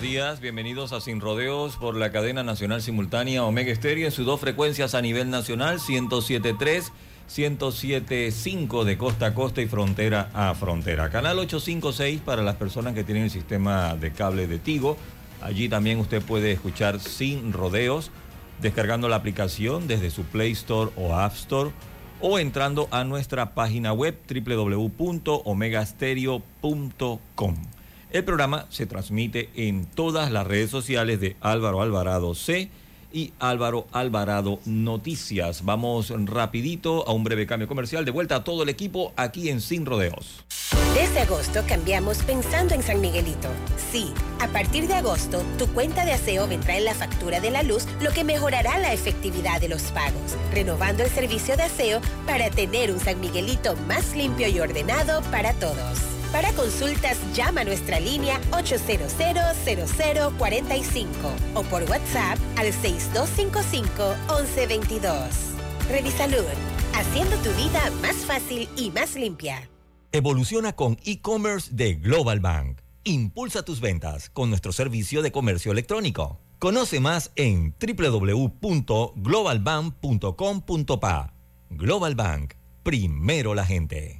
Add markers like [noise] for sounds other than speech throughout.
buenos días. Bienvenidos a Sin Rodeos por la cadena nacional simultánea Omega Estéreo en sus dos frecuencias a nivel nacional, 107.3, 107.5 de costa a costa y frontera a frontera. Canal 856 para las personas que tienen el sistema de cable de Tigo. Allí también usted puede escuchar Sin Rodeos descargando la aplicación desde su Play Store o App Store o entrando a nuestra página web www.omegastereo.com. El programa se transmite en todas las redes sociales de Álvaro Alvarado C y Álvaro Alvarado Noticias. Vamos rapidito a un breve cambio comercial. De vuelta a todo el equipo aquí en Sin Rodeos. Desde agosto cambiamos pensando en San Miguelito. Sí, a partir de agosto, tu cuenta de aseo vendrá en la factura de la luz, lo que mejorará la efectividad de los pagos, renovando el servicio de aseo para tener un San Miguelito más limpio y ordenado para todos. Para consultas, llama a nuestra línea 800-0045 o por WhatsApp al 6255-1122. Revisalud, haciendo tu vida más fácil y más limpia. Evoluciona con e-commerce de Global Bank. Impulsa tus ventas con nuestro servicio de comercio electrónico. Conoce más en www.globalbank.com.pa. Global Bank, primero la gente.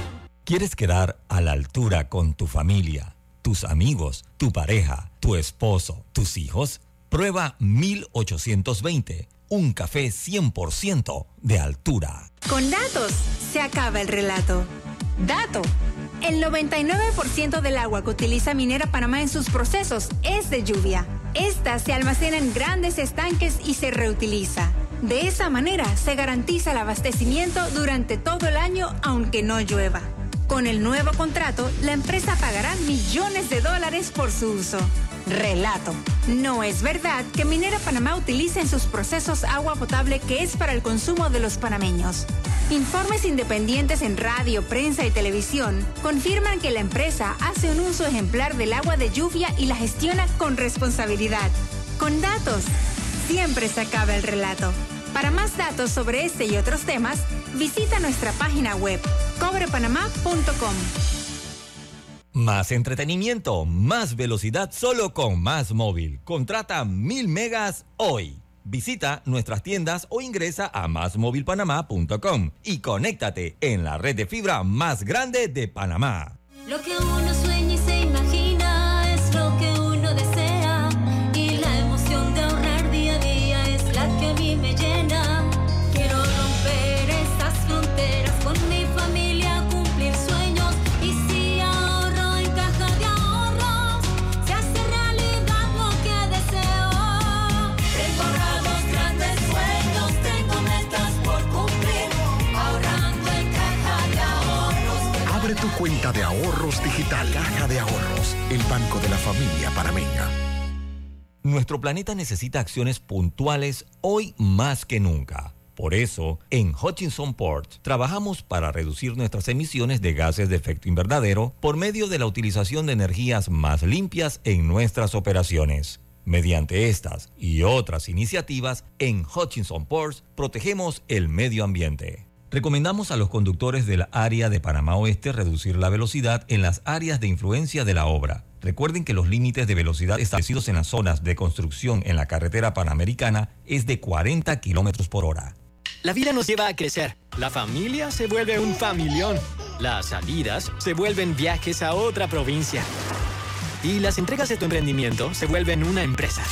¿Quieres quedar a la altura con tu familia, tus amigos, tu pareja, tu esposo, tus hijos? Prueba 1820, un café 100% de altura. Con datos se acaba el relato. Dato. El 99% del agua que utiliza Minera Panamá en sus procesos es de lluvia. Esta se almacena en grandes estanques y se reutiliza. De esa manera se garantiza el abastecimiento durante todo el año aunque no llueva. Con el nuevo contrato, la empresa pagará millones de dólares por su uso. Relato. No es verdad que Minera Panamá utilice en sus procesos agua potable que es para el consumo de los panameños. Informes independientes en radio, prensa y televisión confirman que la empresa hace un uso ejemplar del agua de lluvia y la gestiona con responsabilidad. Con datos, siempre se acaba el relato. Para más datos sobre este y otros temas, visita nuestra página web cobrepanamá.com. Más entretenimiento, más velocidad solo con Más Móvil. Contrata mil megas hoy. Visita nuestras tiendas o ingresa a másmóvilpanamá.com y conéctate en la red de fibra más grande de Panamá. Lo que uno Tu cuenta de ahorros digital. Caja de Ahorros, el banco de la familia panameña. Nuestro planeta necesita acciones puntuales hoy más que nunca. Por eso, en Hutchinson Port trabajamos para reducir nuestras emisiones de gases de efecto invernadero por medio de la utilización de energías más limpias en nuestras operaciones. Mediante estas y otras iniciativas, en Hutchinson Ports protegemos el medio ambiente. Recomendamos a los conductores del área de Panamá Oeste reducir la velocidad en las áreas de influencia de la obra. Recuerden que los límites de velocidad establecidos en las zonas de construcción en la carretera panamericana es de 40 kilómetros por hora. La vida nos lleva a crecer. La familia se vuelve un familión. Las salidas se vuelven viajes a otra provincia. Y las entregas de tu emprendimiento se vuelven una empresa.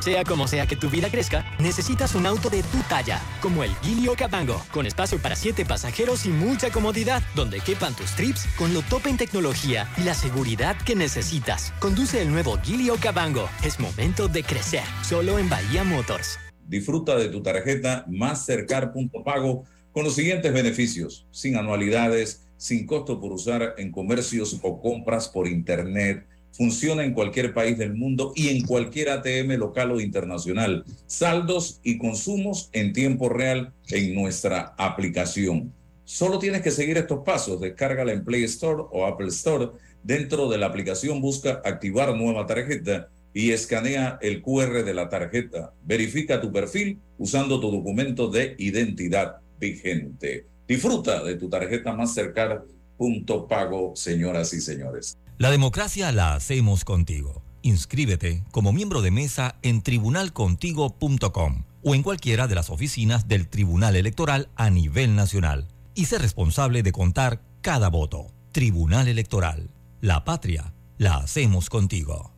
Sea como sea que tu vida crezca, necesitas un auto de tu talla, como el Gilio Cabango, con espacio para siete pasajeros y mucha comodidad, donde quepan tus trips con lo top en tecnología y la seguridad que necesitas. Conduce el nuevo Gilio Cabango. Es momento de crecer, solo en Bahía Motors. Disfruta de tu tarjeta Mastercard Pago con los siguientes beneficios, sin anualidades, sin costo por usar en comercios o compras por internet, Funciona en cualquier país del mundo y en cualquier ATM local o internacional. Saldos y consumos en tiempo real en nuestra aplicación. Solo tienes que seguir estos pasos. Descárgala en Play Store o Apple Store. Dentro de la aplicación busca activar nueva tarjeta y escanea el QR de la tarjeta. Verifica tu perfil usando tu documento de identidad vigente. Disfruta de tu tarjeta más cercana. Punto pago, señoras y señores. La democracia la hacemos contigo. Inscríbete como miembro de mesa en tribunalcontigo.com o en cualquiera de las oficinas del Tribunal Electoral a nivel nacional y sé responsable de contar cada voto. Tribunal Electoral. La patria la hacemos contigo.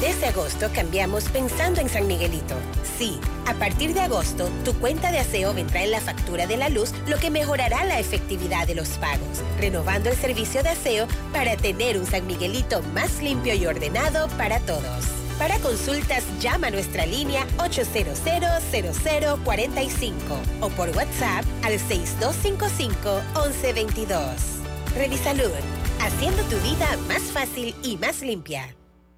Desde agosto cambiamos pensando en San Miguelito. Sí, a partir de agosto, tu cuenta de aseo vendrá en la factura de la luz, lo que mejorará la efectividad de los pagos, renovando el servicio de aseo para tener un San Miguelito más limpio y ordenado para todos. Para consultas, llama a nuestra línea 800-0045 o por WhatsApp al 6255-1122. Revisalud, haciendo tu vida más fácil y más limpia.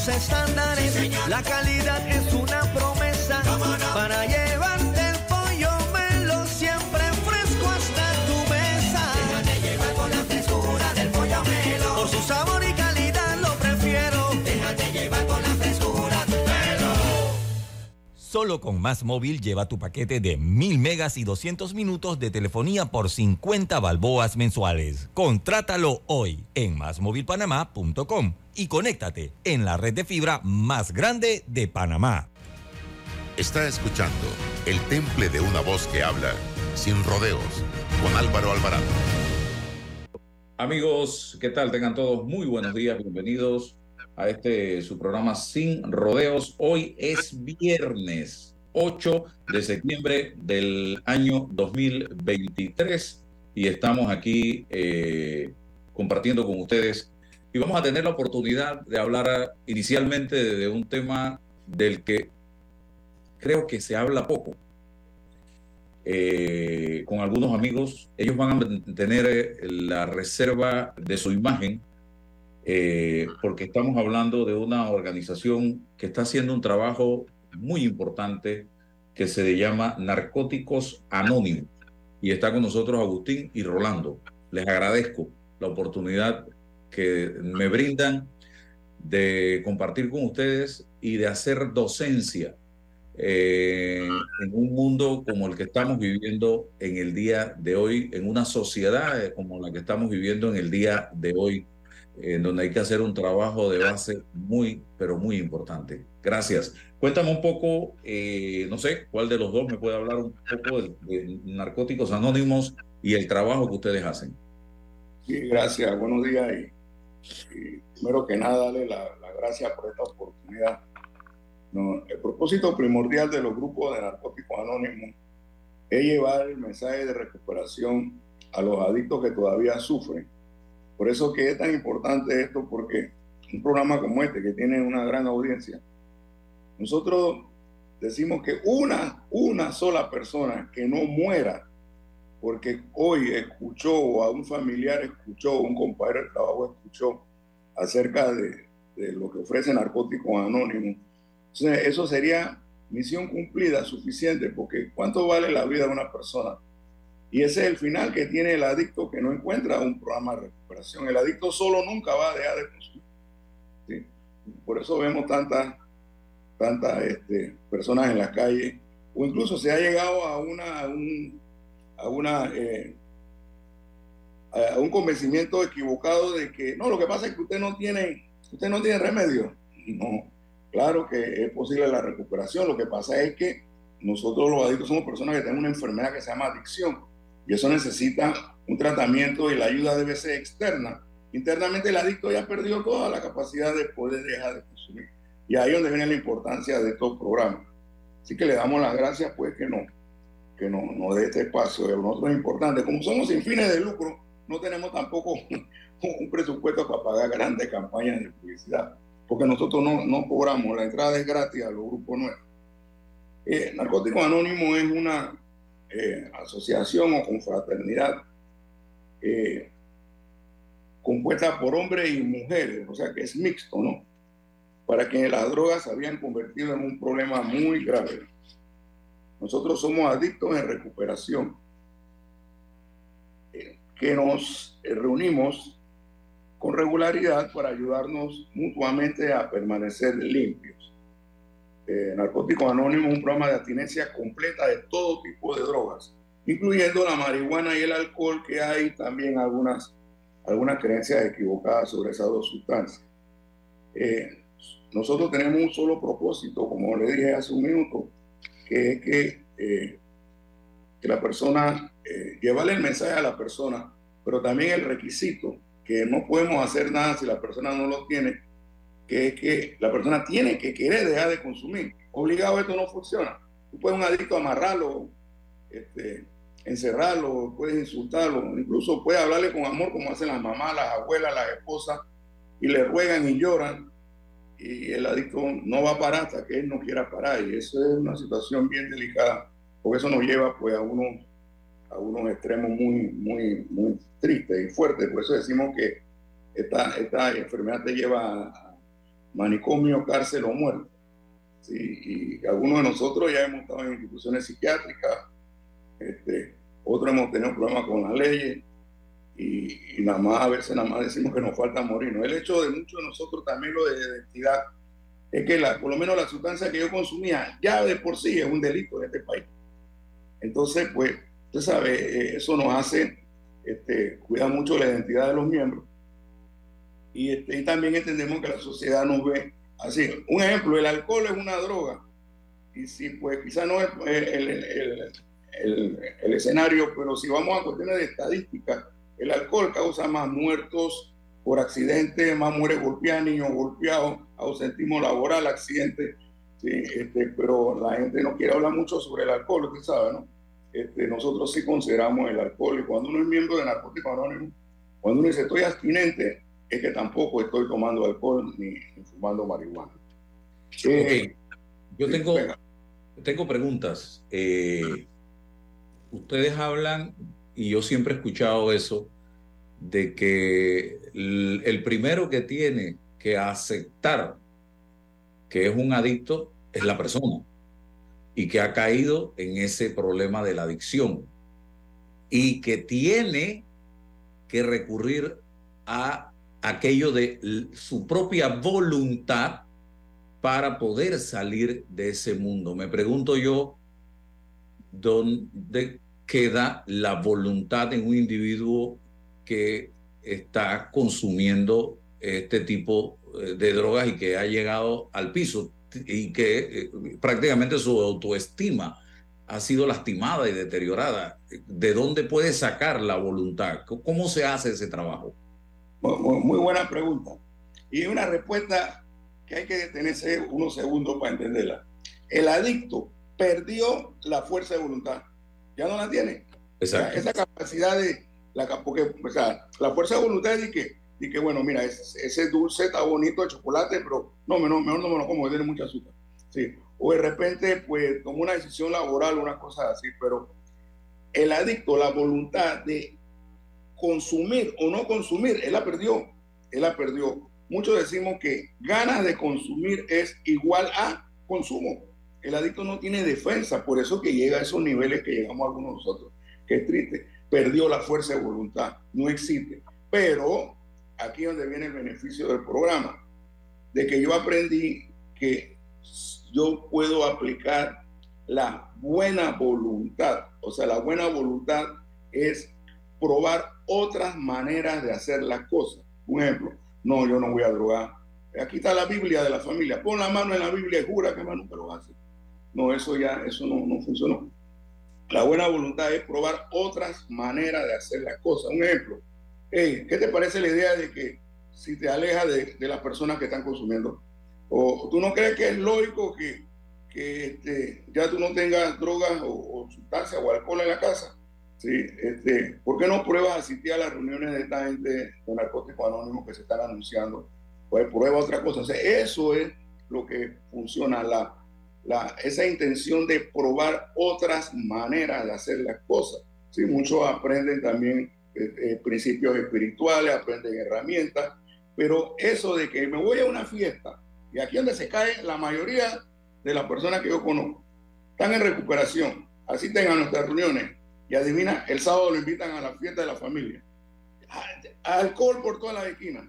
Altos estándares. la calidad es una promesa para llevarte el pollo melo siempre fresco hasta tu mesa. Déjate llevar por la frescura del pollo melo. Por su sabor Solo con Más Móvil lleva tu paquete de 1000 megas y 200 minutos de telefonía por 50 balboas mensuales. Contrátalo hoy en másmóvilpanamá.com y conéctate en la red de fibra más grande de Panamá. Está escuchando El Temple de una voz que habla sin rodeos con Álvaro Alvarado. Amigos, ¿qué tal? Tengan todos muy buenos días, bienvenidos a este su programa Sin Rodeos. Hoy es viernes 8 de septiembre del año 2023 y estamos aquí eh, compartiendo con ustedes y vamos a tener la oportunidad de hablar inicialmente de un tema del que creo que se habla poco. Eh, con algunos amigos, ellos van a tener eh, la reserva de su imagen eh, porque estamos hablando de una organización que está haciendo un trabajo muy importante que se llama Narcóticos Anónimos. Y está con nosotros Agustín y Rolando. Les agradezco la oportunidad que me brindan de compartir con ustedes y de hacer docencia eh, en un mundo como el que estamos viviendo en el día de hoy, en una sociedad como la que estamos viviendo en el día de hoy, en donde hay que hacer un trabajo de base muy, pero muy importante. Gracias. Cuéntame un poco, eh, no sé, cuál de los dos me puede hablar un poco de, Narcóticos Anónimos y el trabajo que ustedes hacen. Sí, gracias. Buenos días. Y, primero que nada, darle la, la gracias por esta oportunidad. No, el propósito primordial de los grupos de narcóticos anónimos es llevar el mensaje de recuperación a los adictos que todavía sufren. Por eso que es tan importante esto, porque un programa como este, que tiene una gran audiencia, nosotros decimos que una, una sola persona que no muera porque hoy escuchó o a un familiar escuchó, un compañero de trabajo escuchó acerca de, de lo que ofrece Narcóticos Anónimos. Eso sería misión cumplida suficiente, porque ¿cuánto vale la vida de una persona? Y ese es el final que tiene el adicto que no encuentra un programa de El adicto solo nunca va a dejar de consumir. Por eso vemos tantas tantas este, personas en la calle, o incluso se ha llegado a una, a un, a una eh, a un convencimiento equivocado de que no, lo que pasa es que usted no tiene, usted no tiene remedio. No, claro que es posible la recuperación. Lo que pasa es que nosotros los adictos somos personas que tenemos una enfermedad que se llama adicción y eso necesita un tratamiento y la ayuda debe ser externa. Internamente el adicto ya perdió toda la capacidad de poder dejar de consumir. Y ahí es donde viene la importancia de estos programas. Así que le damos las gracias pues que no que nos no dé este espacio. De nosotros es importante. Como somos sin fines de lucro, no tenemos tampoco [laughs] un presupuesto para pagar grandes campañas de publicidad, porque nosotros no, no cobramos, la entrada es gratis a los grupos nuestros. Eh, Narcóticos Anónimos es una eh, asociación o confraternidad eh, compuesta por hombres y mujeres, o sea que es mixto, ¿no? Para que las drogas se habían convertido en un problema muy grave. Nosotros somos adictos en recuperación, eh, que nos reunimos con regularidad para ayudarnos mutuamente a permanecer limpios. Eh, Narcóticos Anónimos es un programa de abstinencia completa de todo tipo de drogas, incluyendo la marihuana y el alcohol, que hay también algunas, algunas creencias equivocadas sobre esas dos sustancias. Eh, nosotros tenemos un solo propósito, como le dije hace un minuto, que es que, eh, que la persona, eh, llevarle el mensaje a la persona, pero también el requisito, que no podemos hacer nada si la persona no lo tiene, que es que la persona tiene que querer dejar de consumir. Obligado esto no funciona. Tú puedes un adicto amarrarlo, este, encerrarlo, puedes insultarlo, incluso puedes hablarle con amor como hacen las mamás, las abuelas, las esposas, y le ruegan y lloran, y el adicto no va a parar hasta que él no quiera parar, y eso es una situación bien delicada, porque eso nos lleva pues a unos, a unos extremos muy, muy, muy tristes y fuertes, por eso decimos que esta, esta enfermedad te lleva a manicomio, cárcel o muerte. Y algunos de nosotros ya hemos estado en instituciones psiquiátricas, este, otros hemos tenido problemas con las leyes y, y, nada más a veces nada más decimos que nos falta morir. ¿no? El hecho de muchos de nosotros también lo de identidad es que la, por lo menos la sustancia que yo consumía ya de por sí es un delito en este país. Entonces, pues, usted sabe, eh, eso nos hace este, cuidar mucho la identidad de los miembros y, este, y también entendemos que la sociedad nos ve así. Un ejemplo, el alcohol es una droga y si pues quizá no es el, el, el el, escenario, pero si vamos a cuestiones de estadística, el alcohol causa más muertos por accidente, más mujeres golpeadas, niños golpeados, ausentismo laboral, accidentes, sí, este, pero la gente no quiere hablar mucho sobre el alcohol, usted sabe, ¿no? Este, nosotros sí consideramos el alcohol y cuando uno es miembro de Narcóticos Anónimos, cuando uno dice estoy abstinente, es que tampoco estoy tomando alcohol ni, ni fumando marihuana. Okay. Eh, Yo tengo, tengo preguntas. Eh, ustedes hablan, y yo siempre he escuchado eso, de que el, el, primero que tiene que aceptar que es un adicto es la persona y que ha caído en ese problema de la adicción y que tiene que recurrir a aquello de su propia voluntad para poder salir de ese mundo. Me pregunto yo, donde queda la voluntad de un individuo que está consumiendo este tipo eh, de drogas y que ha llegado al piso y que eh, prácticamente su autoestima ha sido lastimada y deteriorada. ¿De dónde puede sacar la voluntad? ¿Cómo se hace ese trabajo? Muy, muy buena pregunta. Y una respuesta que hay que detenerse unos segundos para entenderla. El adicto perdió la fuerza de voluntad. Ya no la tiene. Exacto. Esa capacidad de. La, porque, o sea, la fuerza de voluntad es de que, de que bueno, mira, ese, ese, dulce está bonito de chocolate, pero no, mejor, mejor no me lo como, tiene mucha azúcar. Sí. O de repente, pues, tomó una decisión laboral, una cosa así, pero el adicto, la voluntad de consumir o no consumir, él la perdió. Él la perdió. Muchos decimos que ganas de consumir es igual a consumo. El adicto no tiene defensa, por eso que llega a esos niveles que llegamos algunos nosotros, que es triste. Perdió la fuerza de voluntad, no existe. Pero aquí es donde viene el beneficio del programa, de que yo aprendí que yo puedo aplicar la buena voluntad. O sea, la buena voluntad es probar otras maneras de hacer las cosas. Un ejemplo, no, yo no voy a drogar. Aquí está la Biblia de la familia. Pon la mano en la Biblia y jura que más nunca lo hace. No, eso ya, eso no, no funcionó. La buena voluntad es probar otras maneras de hacer las cosas. Un ejemplo, ¿qué te parece la idea de que si te alejas de, de las personas que están consumiendo, o tú no crees que es lógico que, que este, ya tú no tengas drogas o, o sustancias o alcohol en la casa? Sí, este, ¿por qué no pruebas asistir a las reuniones de esta gente de narcóticos anónimos que se están anunciando? Pues prueba otra cosa. O sea, eso es lo que funciona, la, la, esa intención de probar otras maneras de hacer las cosas. Sí, muchos aprenden también eh, principios espirituales, aprenden herramientas, pero eso de que me voy a una fiesta, y aquí donde se cae la mayoría de las personas que yo conozco, están en recuperación, asisten a nuestras reuniones, y adivina, el sábado lo invitan a la fiesta de la familia. Alcohol por todas las esquinas.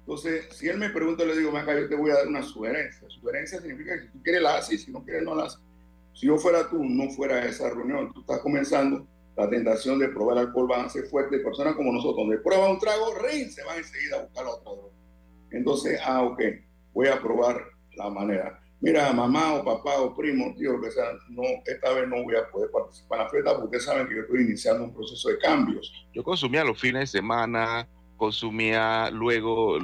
Entonces, si él me pregunta, le digo, acá yo te voy a dar una sugerencia. Sugerencia significa que si tú quieres la haces si no quieres no la haces. Si yo fuera tú, no fuera a esa reunión, tú estás comenzando, la tentación de probar alcohol va a ser fuerte. Personas como nosotros, donde prueba un trago, rein, se van enseguida a buscar droga. Entonces, ah, ok, voy a probar la manera mira, mamá o papá o primo, tío, lo que sea, no, esta vez no voy a poder participar en la fiesta porque ustedes saben que yo estoy iniciando un proceso de cambios. Yo consumía los fines de semana, consumía luego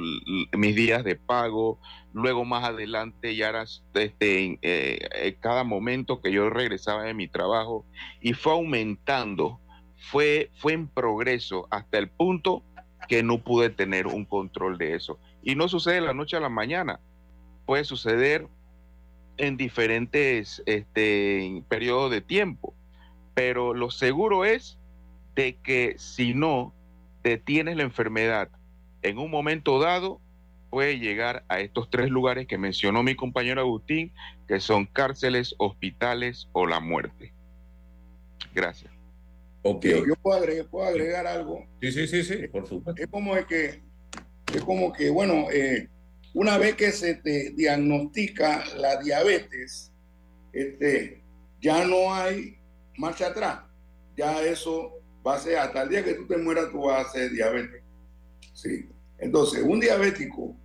mis días de pago, luego más adelante ya era este, eh, cada momento que yo regresaba de mi trabajo y fue aumentando, fue, fue en progreso hasta el punto que no pude tener un control de eso. Y no sucede de la noche a la mañana, puede suceder en diferentes este, periodos de tiempo. Pero lo seguro es de que si no detienes la enfermedad en un momento dado, puede llegar a estos tres lugares que mencionó mi compañero Agustín, que son cárceles, hospitales o la muerte. Gracias. Okay. Yo, puedo, agregar, puedo, agregar, algo. Sí, sí, sí, sí, por supuesto. Es como que, es como que bueno, eh, una vez que se te diagnostica la diabetes, este, ya no hay marcha atrás. Ya eso va a ser hasta el día que tú te mueras, tú vas a ser diabético. Sí. Entonces, un diabético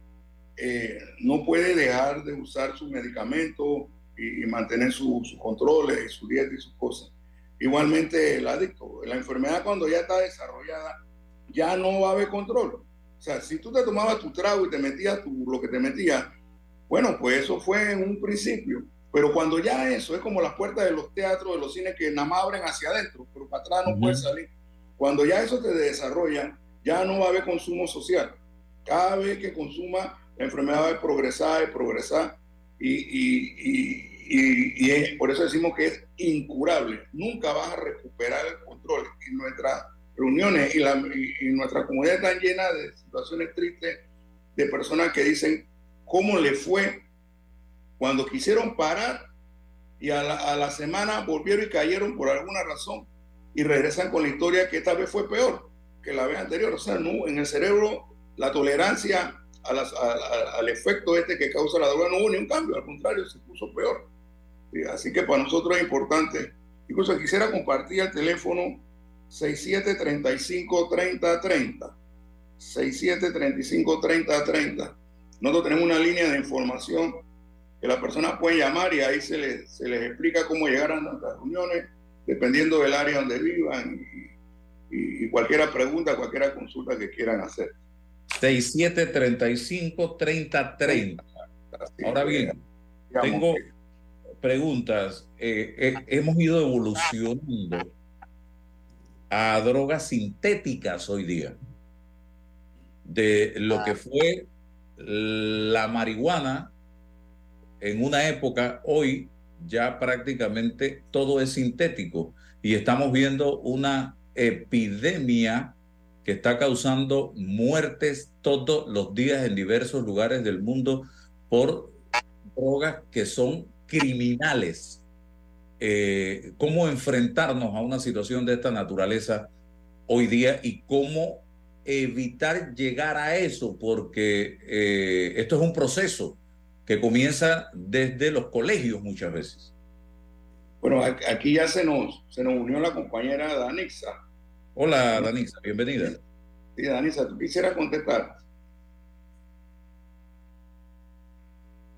eh, no puede dejar de usar sus medicamentos y, mantener sus controles y su dieta y sus cosas. Igualmente el adicto. La enfermedad cuando ya está desarrollada, ya no va a haber control. O sea, si tú te tomabas tu trago y te metías tu, lo que te metías, bueno, pues eso fue en un principio. Pero cuando ya eso es como las puertas de los teatros, de los cines que nada más abren hacia adentro, pero para atrás no puedes salir. Cuando ya eso te desarrolla, ya no va a haber consumo social. Cada vez que consuma, la enfermedad va a progresar y progresar. Y, y, y, y, por eso decimos que es incurable. Nunca vas a recuperar el control. Y nuestra reuniones y, la, y, nuestra comunidad está llena de situaciones tristes de personas que dicen cómo le fue cuando quisieron parar y a la, a la, semana volvieron y cayeron por alguna razón y regresan con la historia que esta vez fue peor que la vez anterior. O sea, no, en el cerebro la tolerancia a las, a, al efecto este que causa la droga no hubo ni un cambio, al contrario, se puso peor. Así que para nosotros es importante. Incluso quisiera compartir el teléfono 6735-3030. 6735-3030. Nosotros tenemos una línea de información que las personas pueden llamar y ahí se les, se les explica cómo llegar a nuestras reuniones, dependiendo del área donde vivan y, y, cualquier pregunta, cualquier consulta que quieran hacer. 6735-3030. Ahora bien, tengo preguntas. Eh, eh, hemos ido evolucionando a drogas sintéticas hoy día. De lo que fue la marihuana en una época, hoy ya prácticamente todo es sintético. Y estamos viendo una epidemia que está causando muertes todos los días en diversos lugares del mundo por drogas que son criminales eh, cómo enfrentarnos a una situación de esta naturaleza hoy día y cómo evitar llegar a eso, porque eh, esto es un proceso que comienza desde los colegios muchas veces. Bueno, a- aquí ya se nos, se nos unió la compañera Danixa. Hola, Danixa, bienvenida. Sí, Danixa, ¿tú quisieras contestar?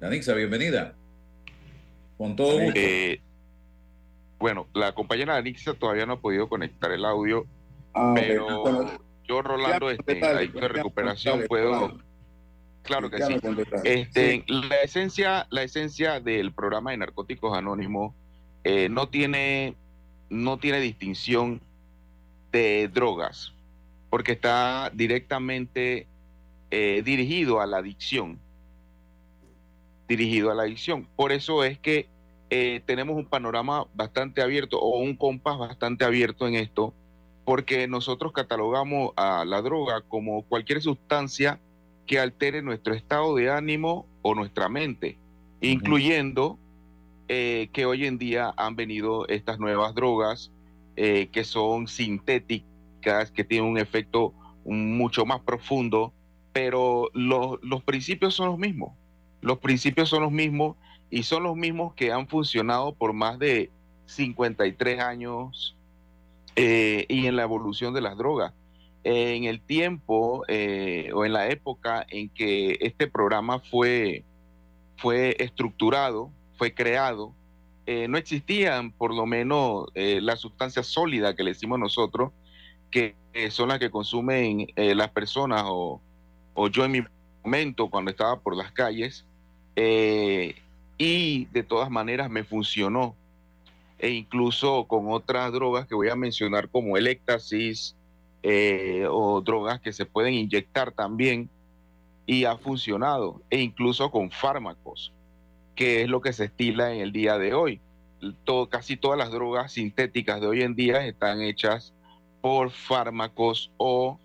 Danixa, bienvenida. Con todo gusto. Eh, bueno, la compañera Anixa todavía no ha podido conectar el audio, Ah, pero Bueno, yo, Rolando, este, ahí de recuperación puedo... Claro que sí. Este, la esencia, la esencia del programa de Narcóticos Anónimos eh, no tiene, no tiene distinción de drogas, porque está directamente eh, dirigido a la adicción. Dirigido a la adicción. Por eso es que eh, tenemos un panorama bastante abierto o un compás bastante abierto en esto, porque nosotros catalogamos a la droga como cualquier sustancia que altere nuestro estado de ánimo o nuestra mente, incluyendo eh, que hoy en día han venido estas nuevas drogas eh, que son sintéticas, que tienen un efecto mucho más profundo, pero los, los principios son los mismos. Los principios son los mismos y son los mismos que han funcionado por más de 53 años eh, y en la evolución de las drogas. En el tiempo eh, o en la época en que este programa fue, fue estructurado, fue creado, eh, no existían por lo menos eh, las sustancias sólidas que le decimos nosotros, que eh, son las que consumen eh, las personas o, o yo en mi momento cuando estaba por las calles. eh, y de todas maneras me funcionó. E incluso con otras drogas que voy a mencionar como el éxtasis eh, o drogas que se pueden inyectar también y ha funcionado. E incluso con fármacos, que es lo que se estila en el día de hoy. Todo, casi todas las drogas sintéticas de hoy en día están hechas por fármacos o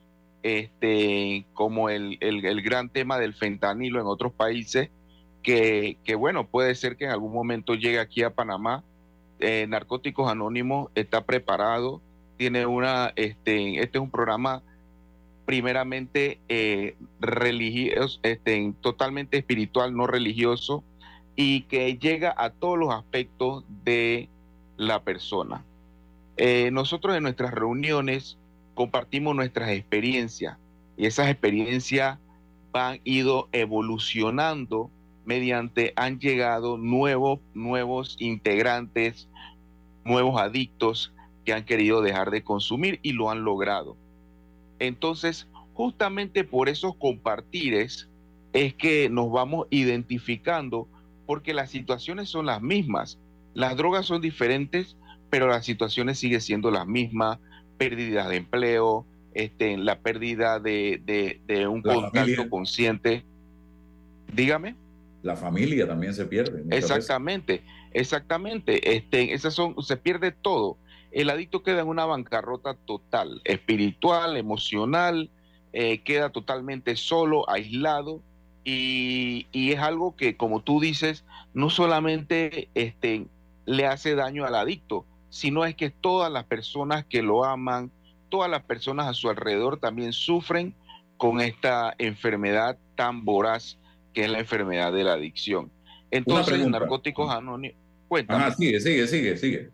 este, como el, el- el gran tema del fentanilo en otros países, que, bueno, puede ser que en algún momento llegue aquí a Panamá. Eh, Narcóticos Anónimos está preparado, tiene una, este, este es un programa primeramente eh, religioso, este, totalmente espiritual, no religioso, y que llega a todos los aspectos de la persona. Eh, nosotros en nuestras reuniones compartimos nuestras experiencias y esas experiencias han ido evolucionando mediante han llegado nuevos nuevos integrantes, nuevos adictos que han querido dejar de consumir y lo han logrado. Entonces, justamente por esos compartires es que nos vamos identificando porque las situaciones son las mismas. Las drogas son diferentes, pero las situaciones siguen siendo las mismas. Pérdidas de empleo, este, la pérdida de, de- de un La contacto familia. consciente. Dígame. La familia también se pierde. Exactamente, exactamente. Este, esas son, se pierde todo. El adicto queda en una bancarrota total, espiritual, emocional, eh, queda totalmente solo, aislado, y, y es algo que, como tú dices, no solamente este, le hace daño al adicto, sino es que todas las personas que lo aman, todas las personas a su alrededor también sufren con esta enfermedad tan voraz que es la enfermedad de la adicción. Entonces. Narcóticos Anónimos, cuéntame. Ajá, sigue, sigue, sigue, sigue.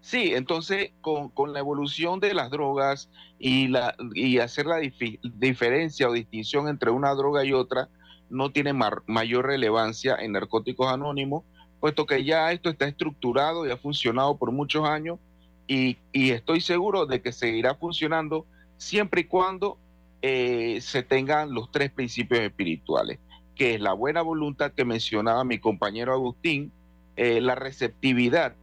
Sí, entonces con, con la evolución de las drogas y, la, y hacer la diferencia o distinción entre una droga y otra no tiene mayor relevancia en Narcóticos Anónimos, puesto que ya esto está estructurado y ha funcionado por muchos años y, y estoy seguro de que seguirá funcionando siempre y cuando eh, se tengan los tres principios espirituales, que es la buena voluntad que mencionaba mi compañero Agustín, eh, la receptividad,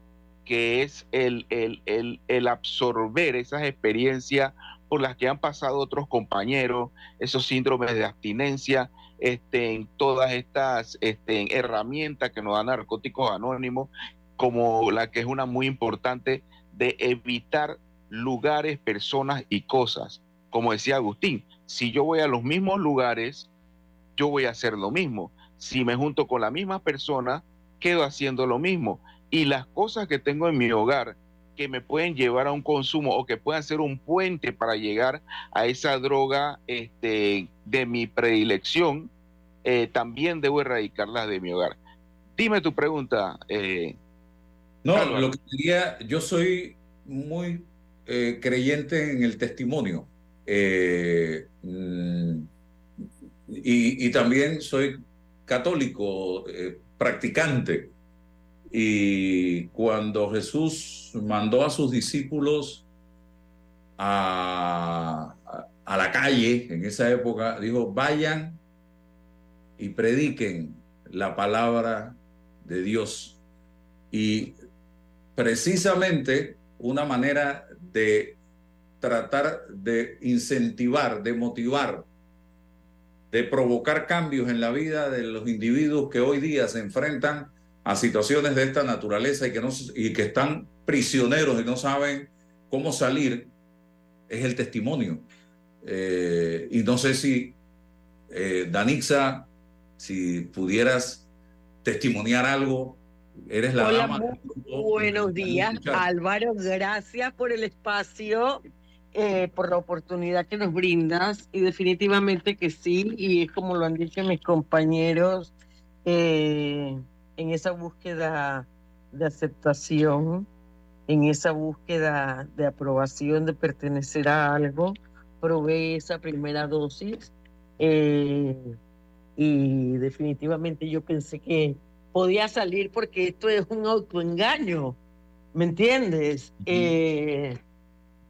que es el, el, el, absorber esas experiencias por las que han pasado otros compañeros, esos síndromes de abstinencia, este, todas estas este, herramientas que nos dan narcóticos anónimos, como la que es una muy importante de evitar lugares, personas y cosas. Como decía Agustín, si yo voy a los mismos lugares, yo voy a hacer lo mismo. Si me junto con la misma persona, quedo haciendo lo mismo. Y las cosas que tengo en mi hogar que me pueden llevar a un consumo o que puedan ser un puente para llegar a esa droga este, de mi predilección, eh, también debo erradicarlas de mi hogar. Dime tu pregunta. Eh, No, Álvaro. lo que quería, yo soy muy eh, creyente en el testimonio. Eh, mm, y, también soy católico, eh, practicante. Y cuando Jesús mandó a sus discípulos a, a- a la calle en esa época, dijo, vayan y prediquen la palabra de Dios. Y precisamente una manera de tratar de incentivar, de motivar, de provocar cambios en la vida de los individuos que hoy día se enfrentan a situaciones de esta naturaleza y que, no, y que están prisioneros y no saben cómo salir, es el testimonio. Eh, y no sé si, eh, Danixa, si pudieras testimoniar algo, eres la Hola, dama. buenos días. Álvaro. Gracias por el espacio, eh, por la oportunidad que nos brindas. Y definitivamente que sí, y es como lo han dicho mis compañeros, eh, en esa búsqueda de aceptación, en esa búsqueda de aprobación, de pertenecer a algo, probé esa primera dosis. eh, y definitivamente yo pensé que podía salir porque esto es un autoengaño, ¿me entiendes? Eh,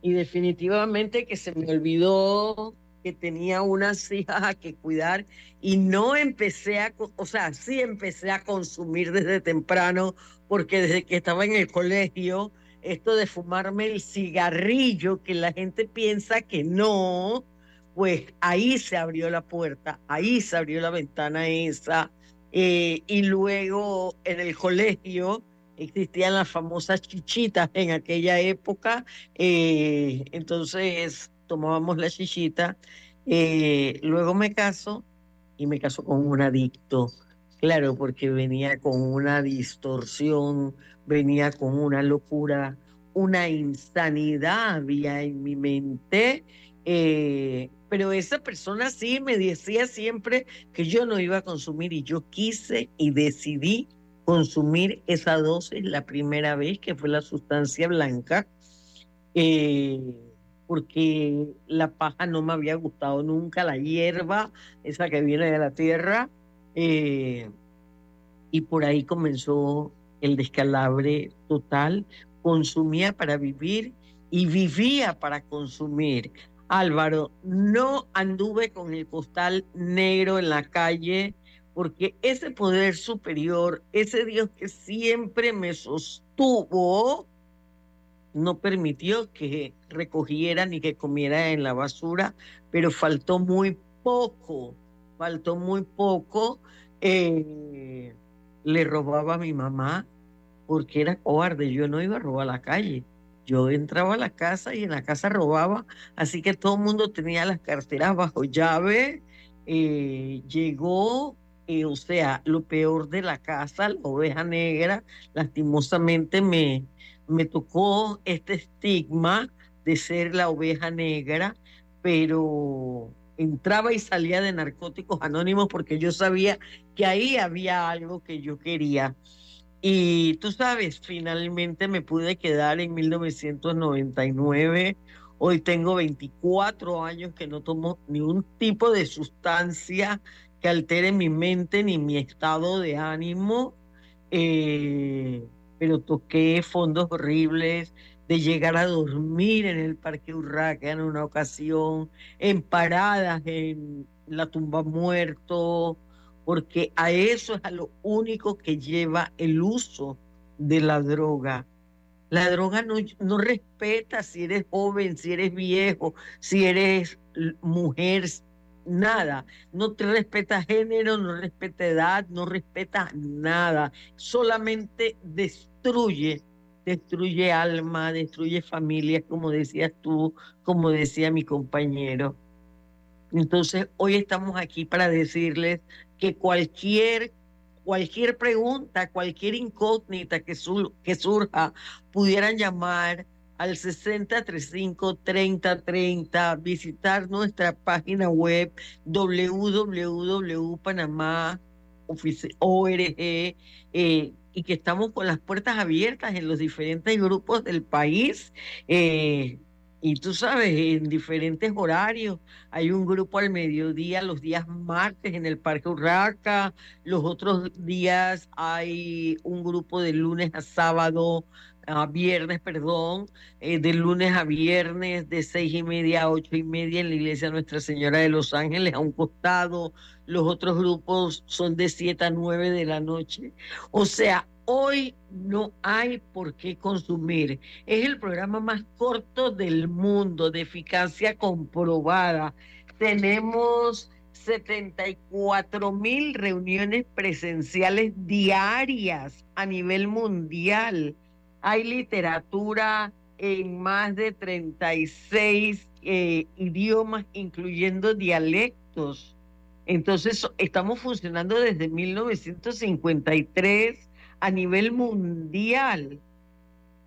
y definitivamente que se me olvidó que tenía unas hijas que cuidar y no empecé a, o sea, sí empecé a consumir desde temprano porque desde que estaba en el colegio, esto de fumarme el cigarrillo, que la gente piensa que no, pues ahí se abrió la puerta, ahí se abrió la ventana esa. eh, y luego en el colegio existían las famosas chichitas en aquella época, eh, entonces tomábamos la chichita. eh, luego me caso y me caso con un adicto, claro, porque venía con una distorsión, venía con una locura, una insanidad había en mi mente. eh, pero esa persona sí me decía siempre que yo no iba a consumir y yo quise y decidí consumir esa dosis la primera vez, que fue la sustancia blanca, eh, porque la paja no me había gustado nunca, la hierba, esa que viene de la tierra, eh, y por ahí comenzó el descalabre total. Consumía para vivir y vivía para consumir. Álvaro, no anduve con el costal negro en la calle porque ese poder superior, ese Dios que siempre me sostuvo, no permitió que recogiera ni que comiera en la basura, pero faltó muy poco, faltó muy poco. eh, le robaba a mi mamá porque era cobarde, yo no iba a robar a la calle. Yo entraba a la casa y en la casa robaba, así que todo el mundo tenía las carteras bajo llave. eh, llegó, eh, o sea, lo peor de la casa, la oveja negra, lastimosamente me, me tocó este estigma de ser la oveja negra, pero entraba y salía de narcóticos anónimos porque yo sabía que ahí había algo que yo quería. Y tú sabes, finalmente me pude quedar en 1999. Hoy tengo 24 años que no tomo ni un tipo de sustancia que altere mi mente ni mi estado de ánimo. Eh, pero toqué fondos horribles de llegar a dormir en el Parque Urraca en una ocasión, en paradas en la tumba muerto, porque a eso es a lo único que lleva el uso de la droga. La droga no, no respeta si eres joven, si eres viejo, si eres mujer, nada. No te respeta género, no respeta edad, no respeta nada. Solamente destruye, destruye alma, destruye familias, como decías tú, como decía mi compañero. Entonces, hoy estamos aquí para decirles que cualquier, cualquier pregunta, cualquier incógnita que, sur- que surja, pudieran llamar al 6035-3030, visitar nuestra página web www.panamá.org eh, y que estamos con las puertas abiertas en los diferentes grupos del país. eh, y tú sabes, en diferentes horarios. Hay un grupo al mediodía los días martes en el Parque Urraca, los otros días hay un grupo de lunes a sábado, a viernes, perdón, eh, de lunes a viernes de seis y media a ocho y media en la iglesia Nuestra Señora de los Ángeles a un costado. Los otros grupos son de siete a nueve de la noche. O sea, hoy no hay por qué consumir. Es el programa más corto del mundo, de eficacia comprobada. Tenemos 74 mil reuniones presenciales diarias a nivel mundial. Hay literatura en más de 36 eh, idiomas, incluyendo dialectos. Entonces, estamos funcionando desde 1953 a nivel mundial.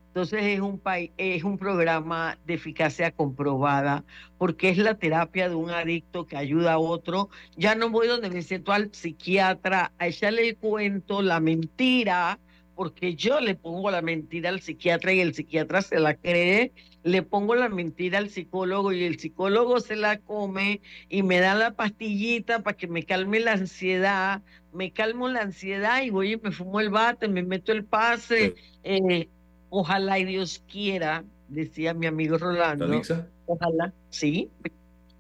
Entonces es un es un programa de eficacia comprobada, porque es la terapia de un adicto que ayuda a otro. Ya no voy donde me siento al psiquiatra a echarle el cuento, la mentira, porque yo le pongo la mentira al psiquiatra y el psiquiatra se la cree, le pongo la mentira al psicólogo y el psicólogo se la come y me da la pastillita para que me calme la ansiedad, me calmo la ansiedad y voy y me fumo el bate, me meto el pase. eh, ojalá y Dios quiera, decía mi amigo Rolando. ¿Tanixa? Ojalá, sí,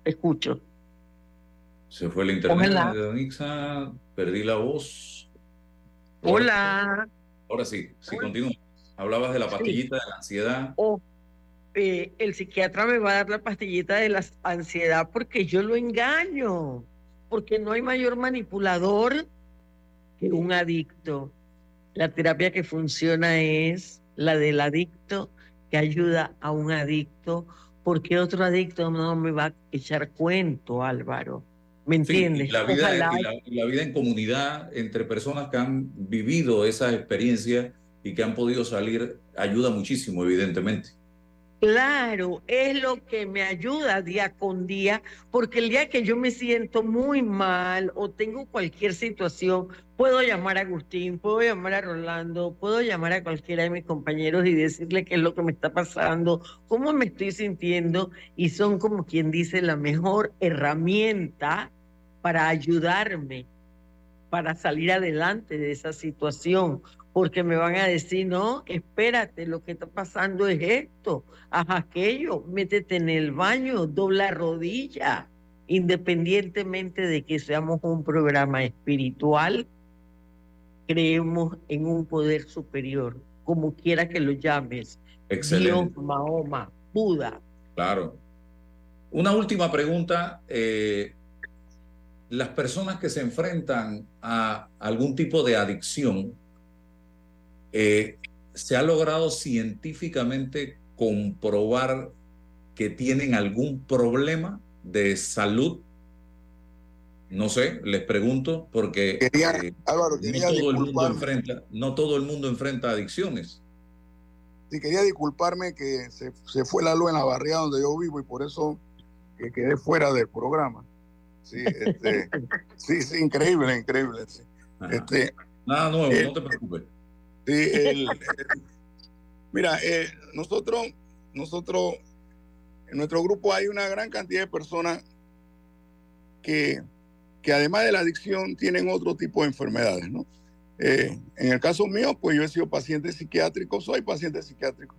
escucho. Se fue el internet de Danixa, perdí la voz. Hola. Ahora sí, sí, continúa. Hablabas de la pastillita de la ansiedad. O eh, el psiquiatra me va a dar la pastillita de la ansiedad porque yo lo engaño, porque no hay mayor manipulador que un adicto. La terapia que funciona es la del adicto que ayuda a un adicto, porque otro adicto no me va a echar cuento, Álvaro. ¿Me Sí, entiendes? y la vida, y la, y la vida en comunidad entre personas que han vivido esa experiencia y que han podido salir ayuda muchísimo, evidentemente. Claro, es lo que me ayuda día con día, porque el día que yo me siento muy mal o tengo cualquier situación, puedo llamar a Agustín, puedo llamar a Rolando, puedo llamar a cualquiera de mis compañeros y decirle qué es lo que me está pasando, cómo me estoy sintiendo, y son como quien dice la mejor herramienta para ayudarme, para salir adelante de esa situación, porque me van a decir, no, espérate, lo que está pasando es esto, haz aquello, métete en el baño, dobla rodilla, independientemente de que seamos un programa espiritual, creemos en un poder superior, como quiera que lo llames, Excelente. Dios, Mahoma, Buda. Claro. Una última pregunta. eh, las personas que se enfrentan a algún tipo de adicción, eh, ¿se ha logrado científicamente comprobar que tienen algún problema de salud? No sé, les pregunto, porque eh, Álvaro, no todo el mundo enfrenta, no todo el mundo enfrenta adicciones. Sí, quería disculparme que se, se fue la luz en la barriga donde yo vivo y por eso que quedé fuera del programa. Sí, este, sí, sí, increíble, increíble. sí. Este, Nada nuevo, el- no te preocupes. Sí, el- el- mira, eh, nosotros, nosotros, en nuestro grupo hay una gran cantidad de personas que, que además de la adicción tienen otro tipo de enfermedades, ¿no? Eh, en el caso mío, pues yo he sido paciente psiquiátrico, soy paciente psiquiátrico.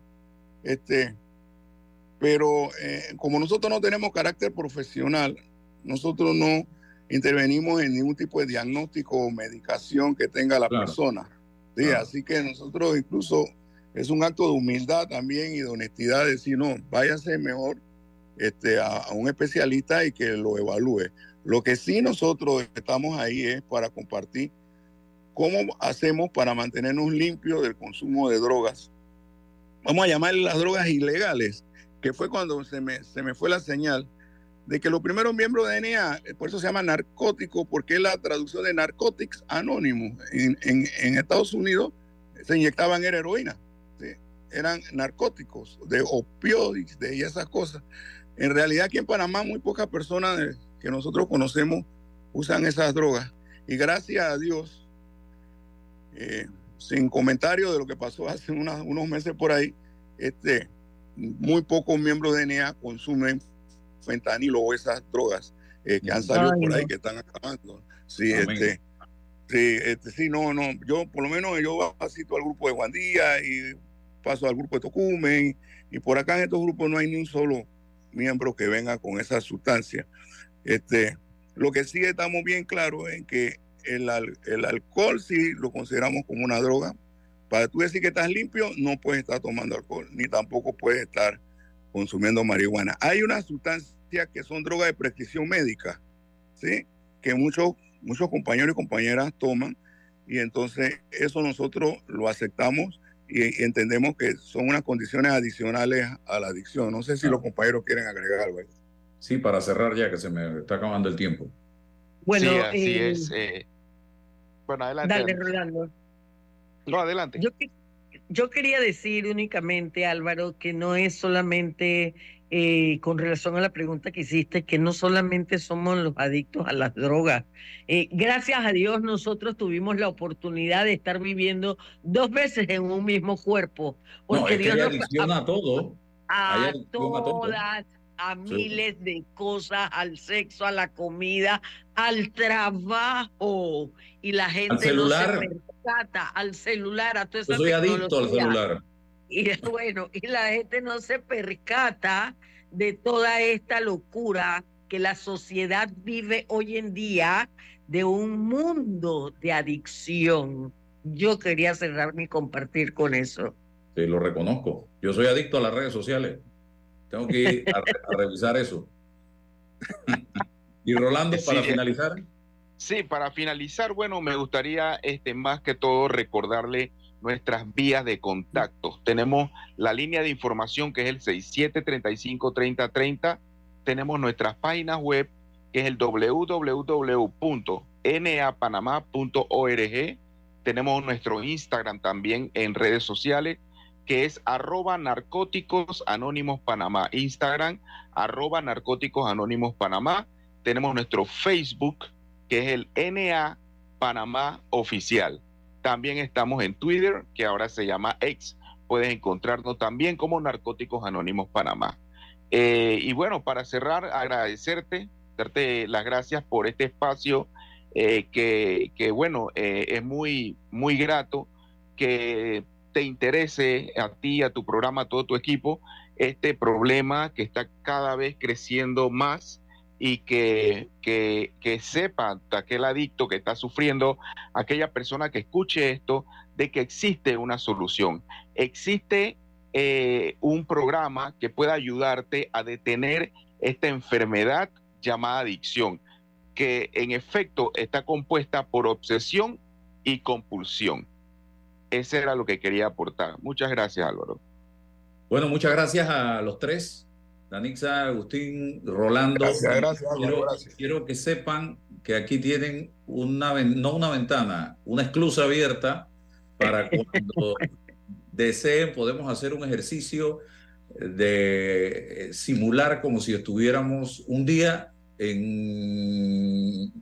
Este, pero eh, como nosotros no tenemos carácter profesional, nosotros no intervenimos en ningún tipo de diagnóstico o medicación que tenga la Claro. persona. Sí, Claro. así que nosotros incluso es un acto de humildad también y de honestidad decir, no, váyase mejor este, a, a un especialista y que lo evalúe. Lo que sí nosotros estamos ahí es para compartir cómo hacemos para mantenernos limpios del consumo de drogas. Vamos a llamarle las drogas ilegales, que fue cuando se me, se me fue la señal de que los primeros miembros de DNA, eh, por eso se llama narcótico, porque es la traducción de Narcotics Anonymous. En, en- Estados Unidos se inyectaban era heroína. eran narcóticos, de opioides, de esas cosas. En realidad aquí en Panamá muy pocas personas que nosotros conocemos usan esas drogas. Y gracias a Dios, eh, sin comentario de lo que pasó [laughs] hace unos meses por ahí, este, muy pocos miembros de NEA consumen fentanilo o esas drogas eh, que han salido Ay, por ahí no. que están acabando. Sí, Amén. este, sí, este, sí, no, no, yo por lo menos yo asisto al grupo de Juan Díaz y paso al grupo de Tocumen y por acá en estos grupos no hay ni un solo miembro que venga con esa sustancia. Este, lo que sí estamos bien claros en que el, el alcohol sí lo consideramos como una droga. Para tú decir que estás limpio, no puedes estar tomando alcohol, ni tampoco puedes estar consumiendo marihuana. Hay unas sustancias que son drogas de prescripción médica, ¿sí? Que muchos, muchos compañeros y compañeras toman, y entonces eso nosotros lo aceptamos y, y entendemos que son unas condiciones adicionales a la adicción. No sé si los compañeros quieren agregar algo. Sí, para cerrar ya que se me está acabando el tiempo. Bueno, sí, así eh, es. eh. Bueno, adelante. Dale. Rolando. No, adelante. Yo quería decir únicamente, Álvaro, que no es solamente eh, con relación a la pregunta que hiciste, que no solamente somos los adictos a las drogas. Eh, gracias a Dios nosotros tuvimos la oportunidad de estar viviendo dos veces en un mismo cuerpo. No, Porque es que Dios hay nos- a todo. Hay a adicción a todo. todas, a Sí. miles de cosas, al sexo, a la comida, al trabajo. Y la gente celular. no se percata, al celular, a toda esa Yo soy adicto al celular. Y [laughs] bueno, y la gente no se percata de toda esta locura que la sociedad vive hoy en día de un mundo de adicción. Yo quería cerrar mi compartir con eso. Sí, lo reconozco. Yo soy adicto a las redes sociales. Tengo que ir a, a revisar eso. [laughs] y Rolando, para Sí, eh, finalizar. Sí, para finalizar, bueno, me gustaría este, más que todo recordarle nuestras vías de contacto. Tenemos la línea de información que es el 67353030. Tenemos nuestras páginas web que es el www.napanamá.org. Tenemos nuestro Instagram también en redes sociales que es arroba narcóticos anónimos Panamá. Instagram arroba narcóticos anónimos Panamá. Tenemos nuestro Facebook que es el NA Panamá Oficial. También estamos en Twitter, que ahora se llama X. Puedes encontrarnos también como Narcóticos Anónimos Panamá. Eh, y bueno, para cerrar, agradecerte, darte las gracias por este espacio eh, que, que, bueno, eh, es muy, muy grato que te interese a ti, a tu programa, a todo tu equipo, este problema que está cada vez creciendo más y que, que, que sepa aquel adicto que está sufriendo, aquella persona que escuche esto, de que existe una solución. Existe eh, un programa que pueda ayudarte a detener esta enfermedad llamada adicción, que en efecto está compuesta por obsesión y compulsión. Ese era lo que quería aportar. Muchas gracias, Álvaro. Bueno, muchas gracias a los tres. Danixa, Agustín, Rolando. Gracias, gracias, quiero, gracias. quiero que sepan que aquí tienen una, no una ventana, una esclusa abierta para [laughs] cuando deseen podemos hacer un ejercicio de eh, simular como si estuviéramos un día en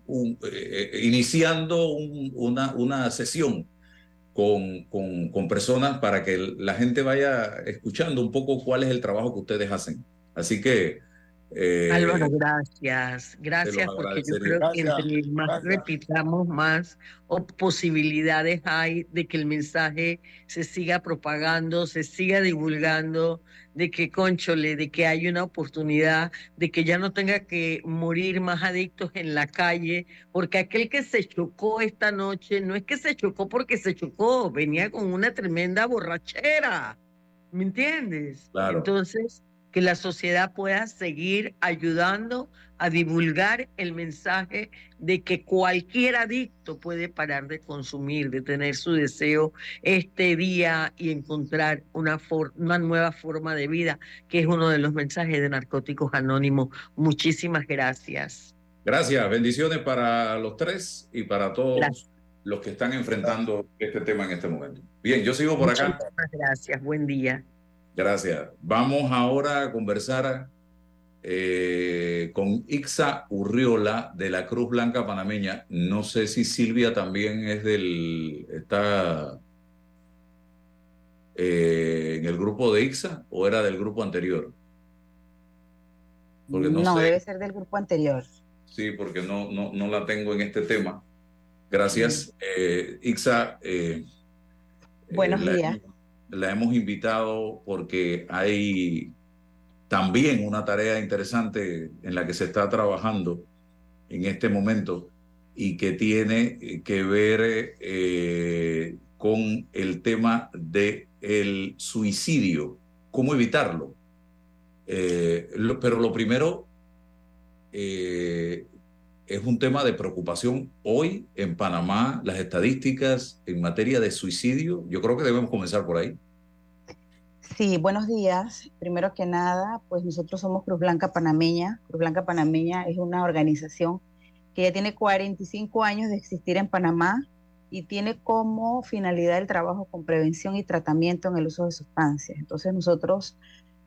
un- eh, eh, iniciando un- una, una sesión con, con- con personas para que la gente vaya escuchando un poco cuál es el trabajo que ustedes hacen. Así que... eh, Álvaro, gracias. Gracias porque yo creo que Gracias, entre más gracias. repitamos, más o- posibilidades hay de que el mensaje se siga propagando, se siga divulgando, de que, conchole, de que hay una oportunidad, de que ya no tenga que morir más adictos en la calle, porque aquel que se chocó esta noche no es que se chocó porque se chocó, venía con una tremenda borrachera. ¿Me entiendes? Claro. Entonces, que la sociedad pueda seguir ayudando a divulgar el mensaje de que cualquier adicto puede parar de consumir, de tener su deseo este día y encontrar una, for- una nueva forma de vida, que es uno de los mensajes de Narcóticos Anónimos. Muchísimas gracias. Gracias, bendiciones para los tres y para todos Gracias. los que están enfrentando este tema en este momento. Bien, yo sigo por acá. Muchísimas gracias, buen día. Gracias. Vamos ahora a conversar eh, con Ixa Urriola de la Cruz Blanca Panameña. No sé si Silvia también es del. está eh, en el grupo de Ixa o era del grupo anterior. Porque no, no, sé. debe ser del grupo anterior. Sí, porque no, no, no la tengo en este tema. Gracias. Eh, Ixa. Buenos la- días. La hemos invitado porque hay también una tarea interesante en la que se está trabajando en este momento y que tiene que ver eh, con el tema de el suicidio, cómo evitarlo. Eh, pero lo primero eh, es un tema de preocupación hoy en Panamá, las estadísticas en materia de suicidio. Yo creo que debemos comenzar por ahí. Sí, buenos días. Primero que nada, pues nosotros somos Cruz Blanca Panameña. Cruz Blanca Panameña es una organización que ya tiene 45 años de existir en Panamá y tiene como finalidad el trabajo con prevención y tratamiento en el uso de sustancias. Entonces nosotros,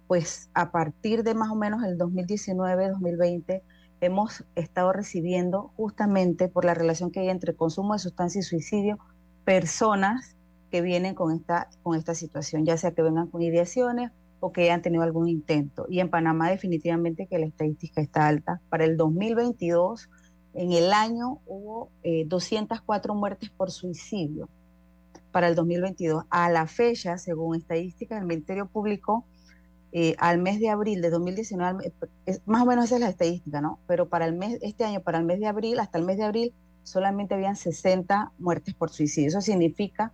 pues a partir de más o menos el 2019-2020, hemos estado recibiendo justamente por la relación que hay entre consumo de sustancias y suicidio, personas que vienen con esta, con esta situación, ya sea que vengan con ideaciones o que hayan tenido algún intento. Y en Panamá definitivamente que la estadística está alta. Para el 2022, en el año hubo eh, 204 muertes por suicidio. Para el 2022, a la fecha, según estadísticas del Ministerio Público, eh, al mes de abril de 2019, al me- es- más o menos esa es la estadística, ¿no? Pero para el mes, este año, para el mes de abril, hasta el mes de abril, solamente habían 60 muertes por suicidio. Eso significa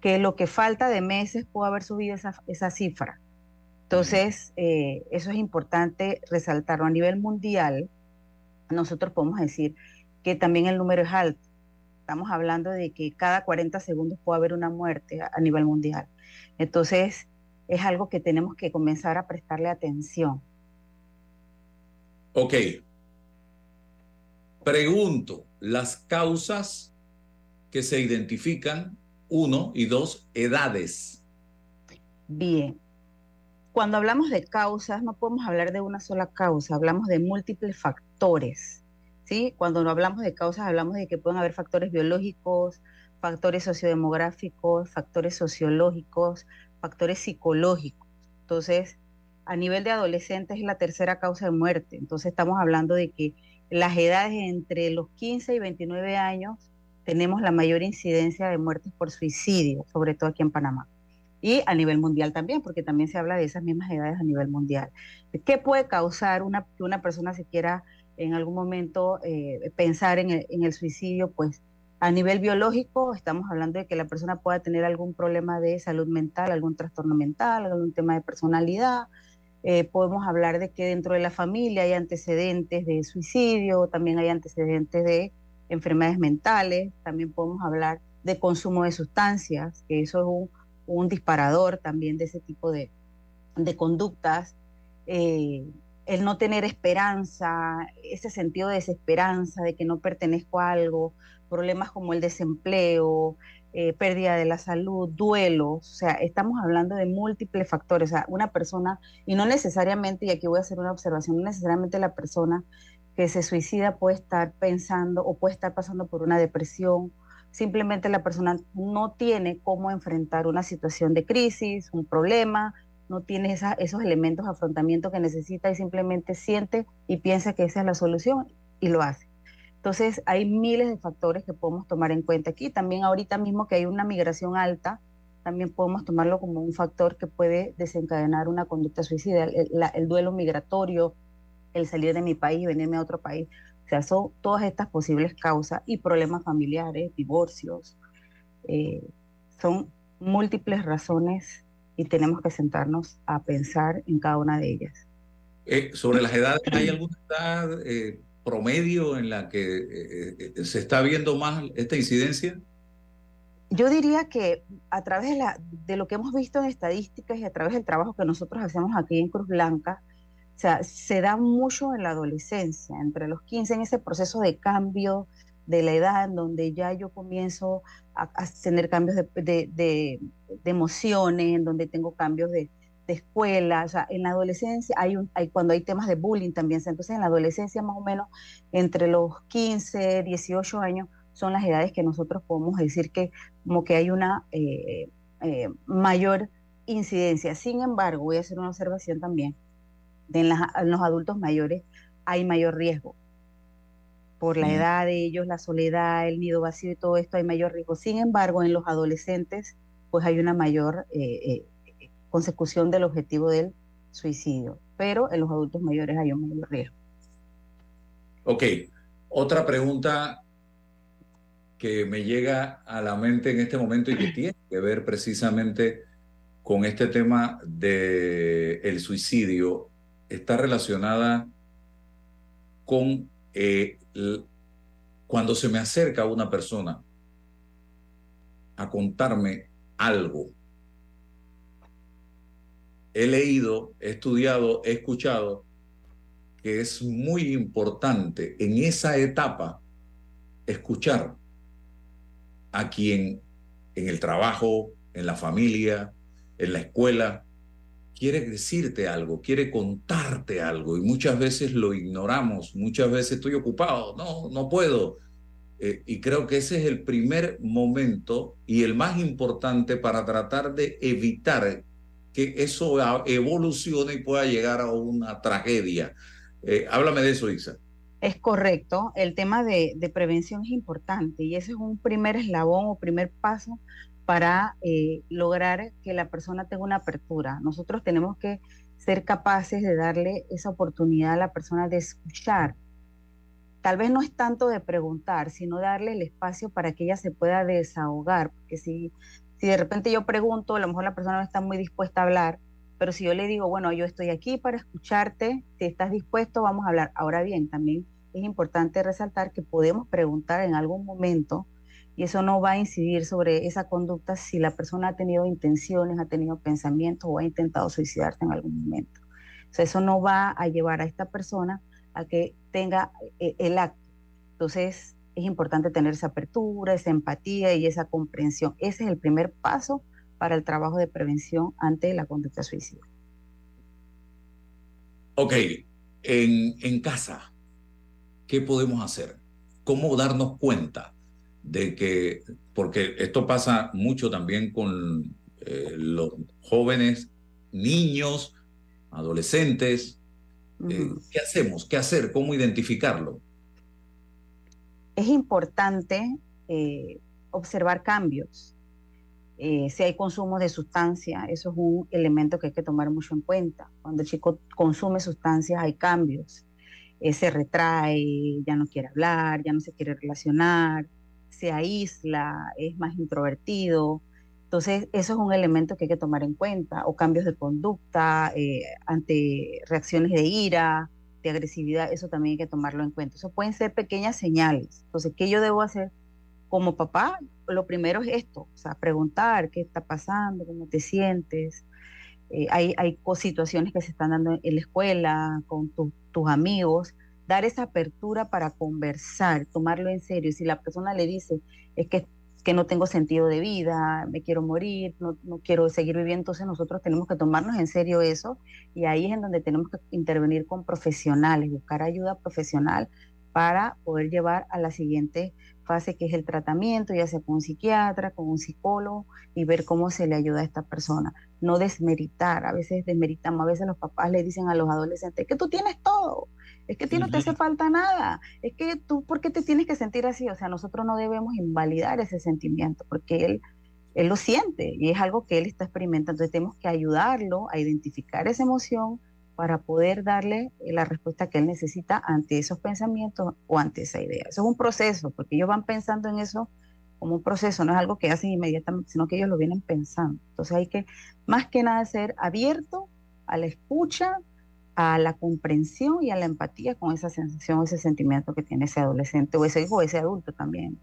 que lo que falta de meses pudo haber subido esa, esa cifra. Entonces, eh, eso es importante resaltarlo. A nivel mundial, nosotros podemos decir que también el número es alto. Estamos hablando de que cada 40 segundos puede haber una muerte a, a nivel mundial. Entonces, es algo que tenemos que comenzar a prestarle atención. Ok. Pregunto, las causas que se identifican, uno y dos, edades. Bien. Cuando hablamos de causas, no podemos hablar de una sola causa, hablamos de múltiples factores. ¿sí? Cuando no hablamos de causas, hablamos de que pueden haber factores biológicos, factores sociodemográficos, factores sociológicos, factores psicológicos. Entonces, a nivel de adolescentes es la tercera causa de muerte. Entonces, estamos hablando de que las edades entre los 15 y 29 años tenemos la mayor incidencia de muertes por suicidio, sobre todo aquí en Panamá. Y a nivel mundial también, porque también se habla de esas mismas edades a nivel mundial. ¿Qué puede causar una, que una persona se quiera en algún momento eh, pensar en el, en el suicidio? Pues a nivel biológico estamos hablando de que la persona pueda tener algún problema de salud mental, algún trastorno mental, algún tema de personalidad. Eh, podemos hablar de que dentro de la familia hay antecedentes de suicidio, también hay antecedentes de enfermedades mentales, también podemos hablar de consumo de sustancias, que eso es un, disparador también de ese tipo de, de conductas. Eh, el no tener esperanza, ese sentido de desesperanza, de que no pertenezco a algo, problemas como el desempleo, eh, pérdida de la salud, duelos, o sea, estamos hablando de múltiples factores. O sea, una persona, y no necesariamente, y aquí voy a hacer una observación, no necesariamente la persona que se suicida puede estar pensando o puede estar pasando por una depresión, simplemente la persona no tiene cómo enfrentar una situación de crisis, un problema, no tiene esa, esos elementos de afrontamiento que necesita y simplemente siente y piensa que esa es la solución y lo hace. Entonces, hay miles de factores que podemos tomar en cuenta aquí. También ahorita mismo que hay una migración alta, también podemos tomarlo como un factor que puede desencadenar una conducta suicida, el, la, el duelo migratorio, el salir de mi país, venirme a otro país. O sea, son todas estas posibles causas y problemas familiares, divorcios. Eh, son múltiples razones y tenemos que sentarnos a pensar en cada una de ellas. Eh, sobre las edades, ¿hay alguna edad eh, promedio en la que eh, se está viendo más esta incidencia? Yo diría que a través de, la, de, lo que hemos visto en estadísticas y a través del trabajo que nosotros hacemos aquí en Cruz Blanca, o sea, se da mucho en la adolescencia, entre los 15, en ese proceso de cambio, de la edad en donde ya yo comienzo a, a tener cambios de- de- de emociones, en donde tengo cambios de, de escuela, o sea, en la adolescencia hay, un, hay cuando hay temas de bullying también, entonces en la adolescencia más o menos entre los 15, 18 años son las edades que nosotros podemos decir que como que hay una eh, eh, mayor incidencia. Sin embargo, voy a hacer una observación también, de en, las- en los adultos mayores hay mayor riesgo por la edad de ellos, la soledad, el nido vacío y todo esto hay mayor riesgo. Sin embargo, en los adolescentes, pues hay una mayor eh, eh, consecución del objetivo del suicidio, pero en los adultos mayores hay un mayor riesgo. Ok, otra pregunta que me llega a la mente en este momento y que tiene que ver precisamente con este tema de el suicidio está relacionada con eh, cuando se me acerca una persona a contarme algo. He leído, he estudiado, he escuchado que es muy importante en esa etapa escuchar a quien en el trabajo, en la familia, en la escuela, quiere decirte algo, quiere contarte algo y muchas veces lo ignoramos, muchas veces estoy ocupado, no, no puedo. Eh, y creo que ese es el primer momento y el más importante para tratar de evitar que eso a- evolucione y pueda llegar a una tragedia. Eh, háblame de eso, Isa. Es correcto, el tema de, de prevención es importante y ese es un primer eslabón o primer paso para eh, lograr que la persona tenga una apertura. Nosotros tenemos que ser capaces de darle esa oportunidad a la persona de escuchar. Tal vez no es tanto de preguntar, sino darle el espacio para que ella se pueda desahogar, porque si, si de repente yo pregunto, a lo mejor la persona no está muy dispuesta a hablar, pero si yo le digo, bueno, yo estoy aquí para escucharte, si estás dispuesto, vamos a hablar. Ahora bien, también es importante resaltar que podemos preguntar en algún momento y eso no va a incidir sobre esa conducta si la persona ha tenido intenciones, ha tenido pensamientos o ha intentado suicidarse en algún momento. O sea, eso no va a llevar a esta persona a que tenga eh, el acto. Entonces, es importante tener esa apertura, esa empatía y esa comprensión. Ese es el primer paso para el trabajo de prevención ante la conducta suicida. Ok, en, en casa, ¿qué podemos hacer? ¿Cómo darnos cuenta de que, porque esto pasa mucho también con eh, los jóvenes, niños, adolescentes, eh, ¿qué hacemos? ¿Qué hacer? ¿Cómo identificarlo? Es importante eh, observar cambios. Eh, si hay consumo de sustancia, eso es un elemento que hay que tomar mucho en cuenta. Cuando el chico consume sustancias hay cambios. Eh, se retrae, ya no quiere hablar, ya no se quiere relacionar, se aísla, es más introvertido. Entonces, eso es un elemento que hay que tomar en cuenta. O cambios de conducta eh, ante reacciones de ira, de agresividad, eso también hay que tomarlo en cuenta. Eso pueden ser pequeñas señales. Entonces, ¿qué yo debo hacer como papá? Lo primero es esto, o sea, preguntar qué está pasando, cómo te sientes. Eh, hay, hay situaciones que se están dando en la escuela, con tu- tus amigos, dar esa apertura para conversar, tomarlo en serio. Si la persona le dice, es que, que no tengo sentido de vida, me quiero morir, no, no quiero seguir viviendo, entonces nosotros tenemos que tomarnos en serio eso y ahí es en donde tenemos que intervenir con profesionales, buscar ayuda profesional para poder llevar a la siguiente fase que es el tratamiento, ya sea con un psiquiatra, con un psicólogo y ver cómo se le ayuda a esta persona. No desmeritar, a veces desmeritamos, a veces los papás le dicen a los adolescentes, es que tú tienes todo, es que a ti no te hace falta nada, es que tú, ¿por qué te tienes que sentir así? O sea, nosotros no debemos invalidar ese sentimiento porque él, él lo siente y es algo que él está experimentando. Entonces tenemos que ayudarlo a identificar esa emoción para poder darle la respuesta que él necesita ante esos pensamientos o ante esa idea. Eso es un proceso, porque ellos van pensando en eso como un proceso, no es algo que hacen inmediatamente, sino que ellos lo vienen pensando. Entonces hay que, más que nada, ser abierto a la escucha, a la comprensión y a la empatía con esa sensación, ese sentimiento que tiene ese adolescente o ese hijo o ese adulto también.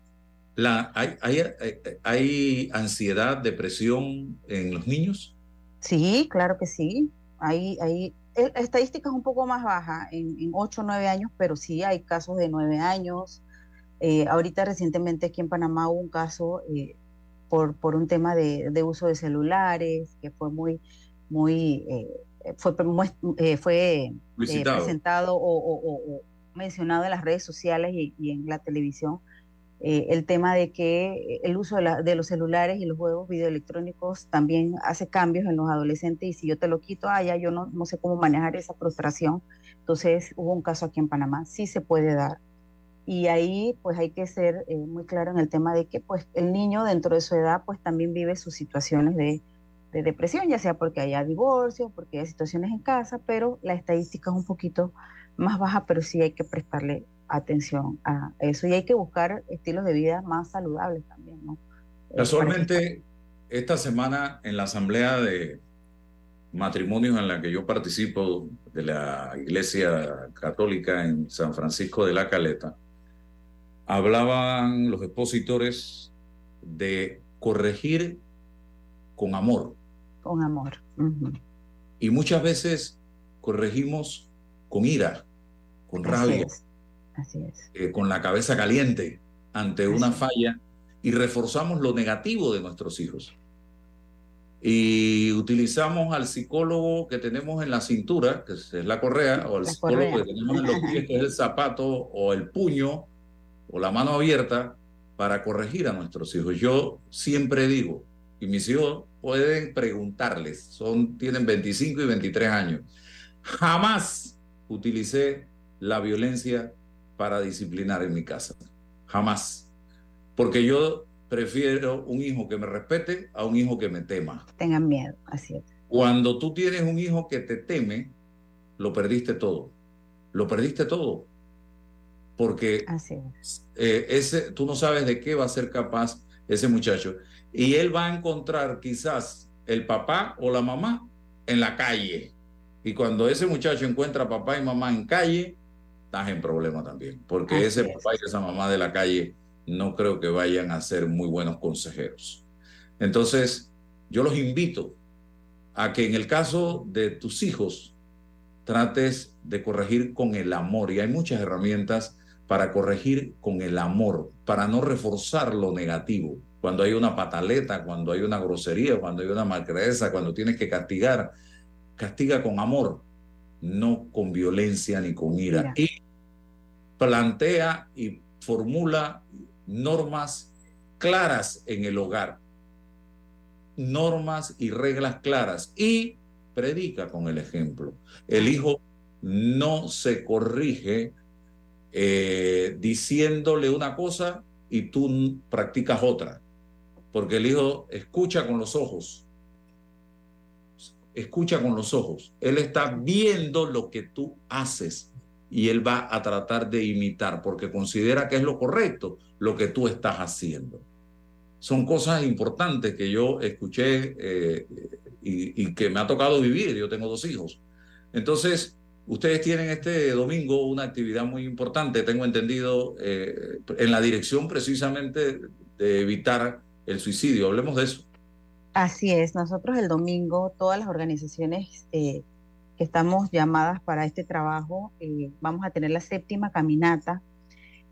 La, hay, hay, hay- hay ansiedad, depresión en los niños? Sí, claro que sí. Hay, hay eh, estadísticas un poco más bajas, en, en 8 o 9 años, pero sí hay casos de 9 años, Eh, ahorita recientemente aquí en Panamá hubo un caso eh, por, por un tema de, de uso de celulares que fue muy, muy, eh, fue, eh, fue eh, presentado o, o- o- o mencionado en las redes sociales y, y en la televisión. eh, el tema de que el uso de, la- de los celulares y los juegos videoelectrónicos también hace cambios en los adolescentes y si yo te lo quito, ah, ya yo no, no sé cómo manejar esa frustración. Entonces hubo un caso aquí en Panamá, sí se puede dar. Y ahí pues hay que ser eh, muy claro en el tema de que pues el niño dentro de su edad pues también vive sus situaciones de, de depresión, ya sea porque haya divorcio, porque haya situaciones en casa, pero la estadística es un poquito más baja, pero sí hay que prestarle atención a eso y hay que buscar estilos de vida más saludables también, ¿no? Eh, Casualmente, esta semana en la asamblea de matrimonios en la que yo participo de la Iglesia Católica en San Francisco de la Caleta, hablaban los expositores de corregir con amor. Con amor. Ujú. Y muchas veces corregimos con ira, con Así rabia, es, así es. eh, con la cabeza caliente ante una falla y reforzamos lo negativo de nuestros hijos. Y utilizamos al psicólogo que tenemos en la cintura, que es la correa, o al La psicólogo correa. que tenemos en los pies, que es el zapato, o el puño, o la mano abierta, para corregir a nuestros hijos. Yo siempre digo, y mis hijos pueden preguntarles, son, tienen 25 y 23 años, jamás utilicé la violencia para disciplinar en mi casa. Jamás. Porque yo prefiero un hijo que me respete a un hijo que me tema. Tengan miedo, así es. Cuando tú tienes un hijo que te teme, lo perdiste todo. Lo perdiste todo. Porque Así es. eh, ese, tú no sabes de qué va a ser capaz ese muchacho. Y él va a encontrar quizás el papá o la mamá en la calle. Y cuando ese muchacho encuentra papá y mamá en calle, estás en problema también. Porque Así ese es. papá y esa mamá de la calle no creo que vayan a ser muy buenos consejeros. Entonces, yo los invito a que en el caso de tus hijos trates de corregir con el amor. Y hay muchas herramientas para corregir con el amor, para no reforzar lo negativo. Cuando hay una pataleta, cuando hay una grosería, cuando hay una malcredeza, cuando tienes que castigar, castiga con amor, no con violencia ni con ira. Mira. Y plantea y formula normas claras en el hogar, normas y reglas claras y predica con el ejemplo. El hijo no se corrige eh, diciéndole una cosa y tú practicas otra, porque el hijo escucha con los ojos, escucha con los ojos, él está viendo lo que tú haces y él va a tratar de imitar porque considera que es lo correcto lo que tú estás haciendo. Son cosas importantes que yo escuché eh, y, que me ha tocado vivir. Yo tengo dos hijos. Entonces, ustedes tienen este domingo una actividad muy importante, tengo entendido, eh, en la dirección precisamente de evitar el suicidio. Hablemos de eso. Así es, nosotros el domingo, todas las organizaciones eh, que estamos llamadas para este trabajo, eh, vamos a tener la séptima caminata.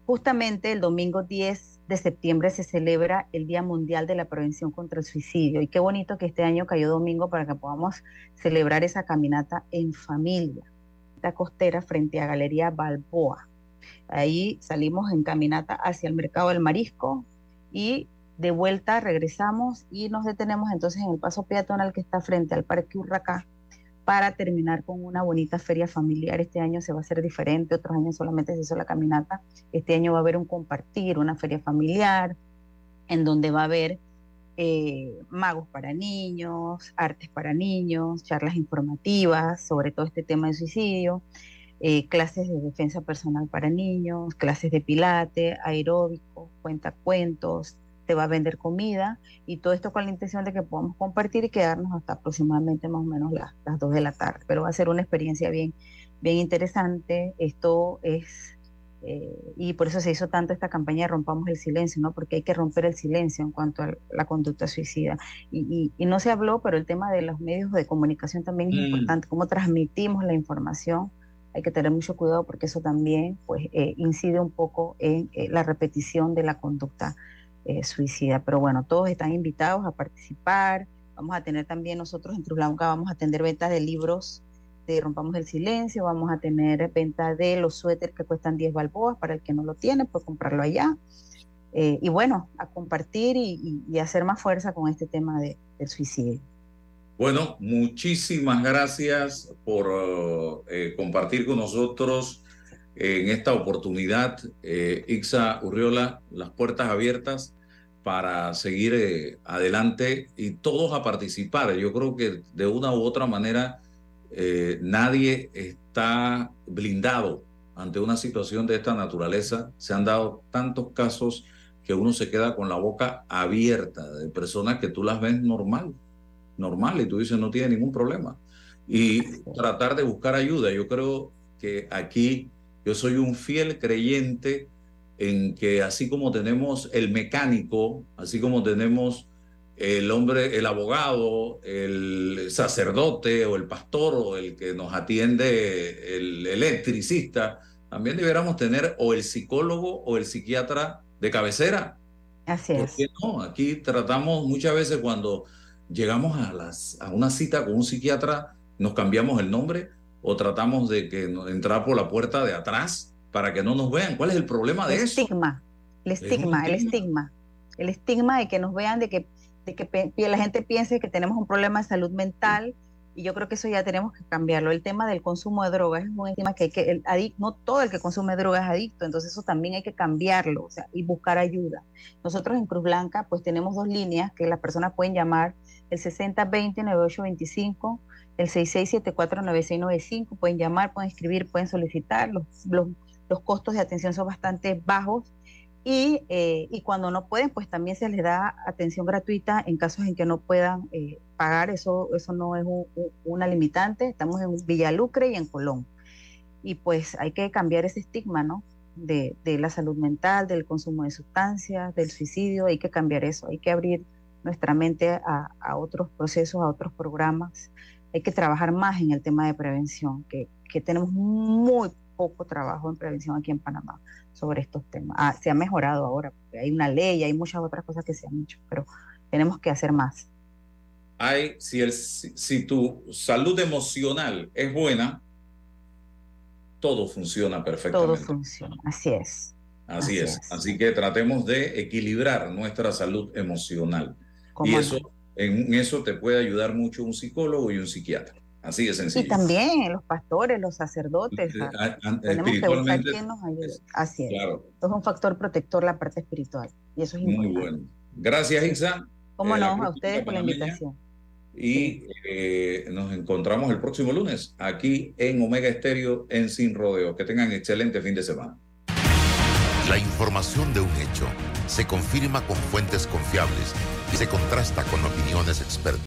Justamente el domingo 10 de septiembre se celebra el Día Mundial de la Prevención contra el Suicidio. Y qué bonito que este año cayó domingo para que podamos celebrar esa caminata en familia. La costera frente a Galería Balboa. Ahí salimos en caminata hacia el Mercado del Marisco y de vuelta regresamos y nos detenemos entonces en el paso peatonal que está frente al Parque Urracá para terminar con una bonita feria familiar. Este año se va a hacer diferente, otros años solamente se hizo la caminata. Este año va a haber un compartir, una feria familiar, en donde va a haber eh, magos para niños, artes para niños, charlas informativas sobre todo este tema de suicidio, eh, clases de defensa personal para niños, clases de pilate, aeróbico, cuentacuentos, te va a vender comida y todo esto con la intención de que podamos compartir y quedarnos hasta aproximadamente más o menos las, las 2 de la tarde. Pero va a ser una experiencia bien, bien interesante. Esto es, eh, y por eso se hizo tanto esta campaña de Rompamos el Silencio, ¿no? Porque hay que romper el silencio en cuanto a la conducta suicida. Y, y, y no se habló, pero el tema de los medios de comunicación también es Mm. importante, cómo transmitimos la información hay que tener mucho cuidado porque eso también pues, eh, incide un poco en eh, la repetición de la conducta eh, suicida. Pero bueno, todos están invitados a participar. Vamos a tener también nosotros en Cruz vamos a tener ventas de libros de Rompamos el Silencio, vamos a tener venta de los suéteres que cuestan 10 balboas, para el que no lo tiene, puede comprarlo allá. y bueno, a compartir y, y, hacer más fuerza con este tema de, del suicidio. Bueno, muchísimas gracias por eh, compartir con nosotros en esta oportunidad, eh, Ixa Urriola, las puertas abiertas para seguir eh, adelante y todos a participar. Yo creo que de una u otra manera eh, nadie está blindado ante una situación de esta naturaleza. Se han dado tantos casos que uno se queda con la boca abierta de personas que tú las ves normal normal y tú dices no tiene ningún problema. Y tratar de buscar ayuda. Yo creo que aquí yo soy un fiel creyente en que así como tenemos el mecánico, así como tenemos el hombre, el abogado, el sacerdote o el pastor o el que nos atiende, el electricista, también deberíamos tener o el psicólogo o el psiquiatra de cabecera. Así es. no? Aquí tratamos muchas veces cuando llegamos a, las, a una cita con un psiquiatra, nos cambiamos el nombre o tratamos de que entrar por la puerta de atrás para que no nos vean. ¿Cuál es el problema de el eso? Estigma, el estigma, el estigma, el estigma de que nos vean, de que, de que la gente piense que tenemos un problema de salud mental. Y yo creo que eso ya tenemos que cambiarlo. El tema del consumo de drogas es un tema que, hay que el no todo el que consume drogas es adicto, entonces eso también hay que cambiarlo o sea, y buscar ayuda. Nosotros en Cruz Blanca pues tenemos dos líneas que las personas pueden llamar el 6020-9825, el 6674-9695. Pueden llamar, pueden escribir, pueden solicitar. Los, los, los costos de atención son bastante bajos. Y, eh, y, cuando no pueden, pues también se les da atención gratuita en casos en que no puedan eh, pagar. Eso, eso no es un, una limitante. Estamos en Villalucre y en Colón. Y pues hay que cambiar ese estigma, ¿no? De, de la salud mental, del consumo de sustancias, del suicidio. Hay que cambiar eso. Hay que abrir nuestra mente a, a, otros procesos, a otros programas. Hay que trabajar más en el tema de prevención, que, que tenemos muy poco trabajo en prevención aquí en Panamá sobre estos temas. Ah, se ha mejorado ahora, porque hay una ley, hay muchas otras cosas que se han hecho, pero tenemos que hacer más. Hay, si, el, si, si tu salud emocional es buena, todo funciona perfectamente. Todo funciona, así es. Así, Así es. es. Así que tratemos de equilibrar nuestra salud emocional. Y eso, en eso te puede ayudar mucho un psicólogo y un psiquiatra. Así de sencillo. Y también los pastores, los sacerdotes. A, a, tenemos que buscar quién nos ayude. Así es. Claro. Esto es un factor protector la parte espiritual. Y eso es Muy importante. bueno. Gracias, Isa. Cómo eh, no, a ustedes por la invitación. Y sí. eh, nos encontramos el próximo lunes aquí en Omega Estéreo en Sin Rodeo. Que tengan excelente fin de semana. La información de un hecho se confirma con fuentes confiables y se contrasta con opiniones expertas.